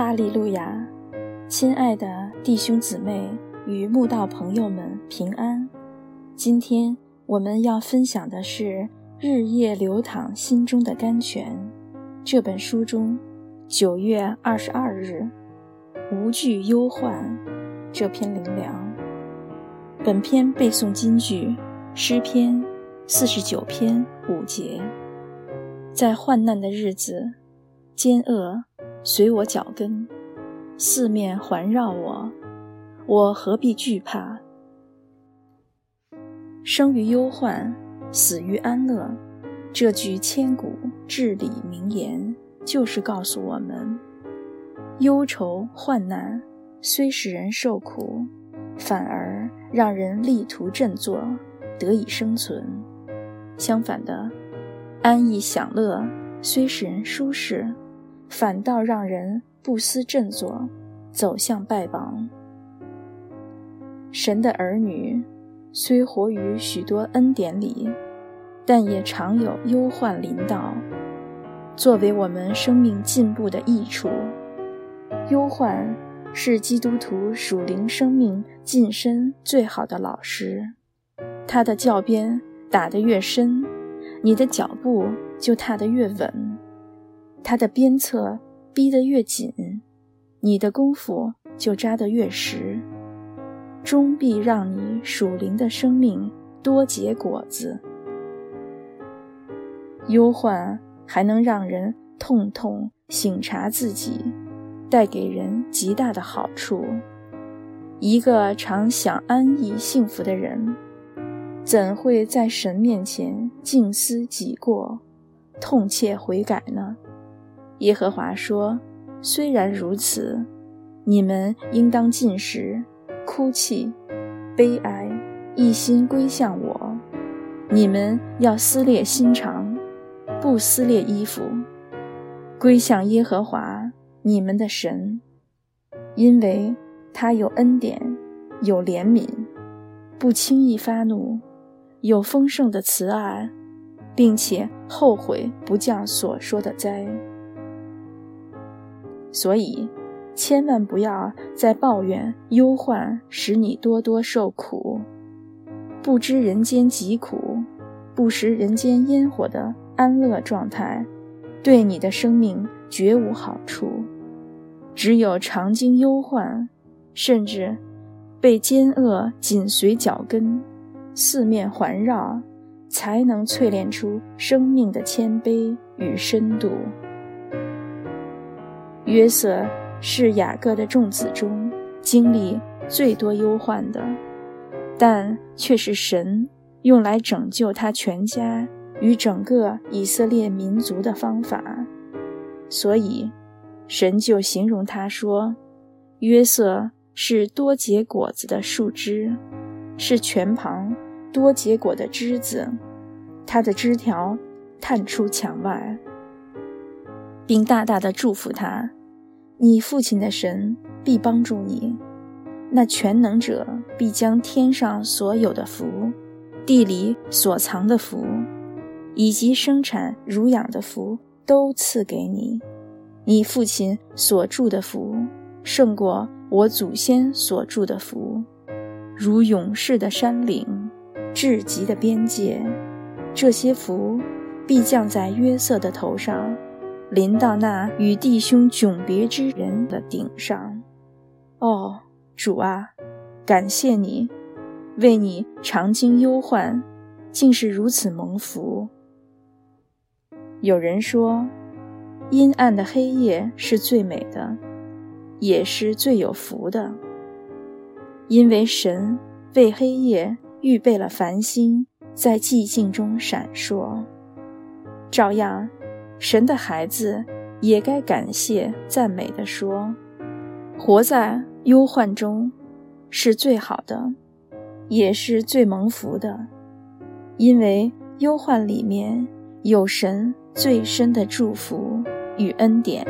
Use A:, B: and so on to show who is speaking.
A: 哈利路亚，亲爱的弟兄姊妹与慕道朋友们平安。今天我们要分享的是《日夜流淌心中的甘泉》这本书中九月二十二日“无惧忧患”这篇灵粮。本篇背诵金句：诗篇四十九篇五节。在患难的日子，奸恶随我脚跟，四面环绕我，我何必惧怕？生于忧患，死于安乐。这句千古至理名言，就是告诉我们：忧愁患难虽使人受苦，反而让人力图振作，得以生存。相反的，安逸享乐虽使人舒适，反倒让人不思振作，走向败亡。神的儿女。虽活于许多恩典里，但也常有忧患临到，作为我们生命进步的益处。忧患是基督徒属灵生命晋升最好的老师，他的教鞭打得越深，你的脚步就踏得越稳；他的鞭策逼得越紧，你的功夫就扎得越实。终必让你属灵的生命多结果子。忧患还能让人痛痛醒察自己，带给人极大的好处。一个常想安逸幸福的人，怎会在神面前静思己过，痛切悔改呢？耶和华说：“虽然如此，你们应当进食。”哭泣、悲哀，一心归向我。你们要撕裂心肠，不撕裂衣服，归向耶和华你们的神，因为他有恩典，有怜悯，不轻易发怒，有丰盛的慈爱，并且后悔不降所说的灾。所以。千万不要再抱怨忧患使你多多受苦，不知人间疾苦，不食人间烟火的安乐状态，对你的生命绝无好处。只有常经忧患，甚至被奸恶紧随脚跟，四面环绕，才能淬炼出生命的谦卑与深度。约瑟。是雅各的众子中经历最多忧患的，但却是神用来拯救他全家与整个以色列民族的方法。所以，神就形容他说：“约瑟是多结果子的树枝，是泉旁多结果的枝子，他的枝条探出墙外，并大大的祝福他。”你父亲的神必帮助你，那全能者必将天上所有的福、地里所藏的福，以及生产乳养的福都赐给你。你父亲所住的福，胜过我祖先所住的福，如勇士的山岭、至极的边界。这些福必降在约瑟的头上。临到那与弟兄迥别之人的顶上，哦，主啊，感谢你，为你常经忧患，竟是如此蒙福。有人说，阴暗的黑夜是最美的，也是最有福的，因为神为黑夜预备了繁星，在寂静中闪烁，照样。神的孩子也该感谢、赞美的说：“活在忧患中是最好的，也是最蒙福的，因为忧患里面有神最深的祝福与恩典。”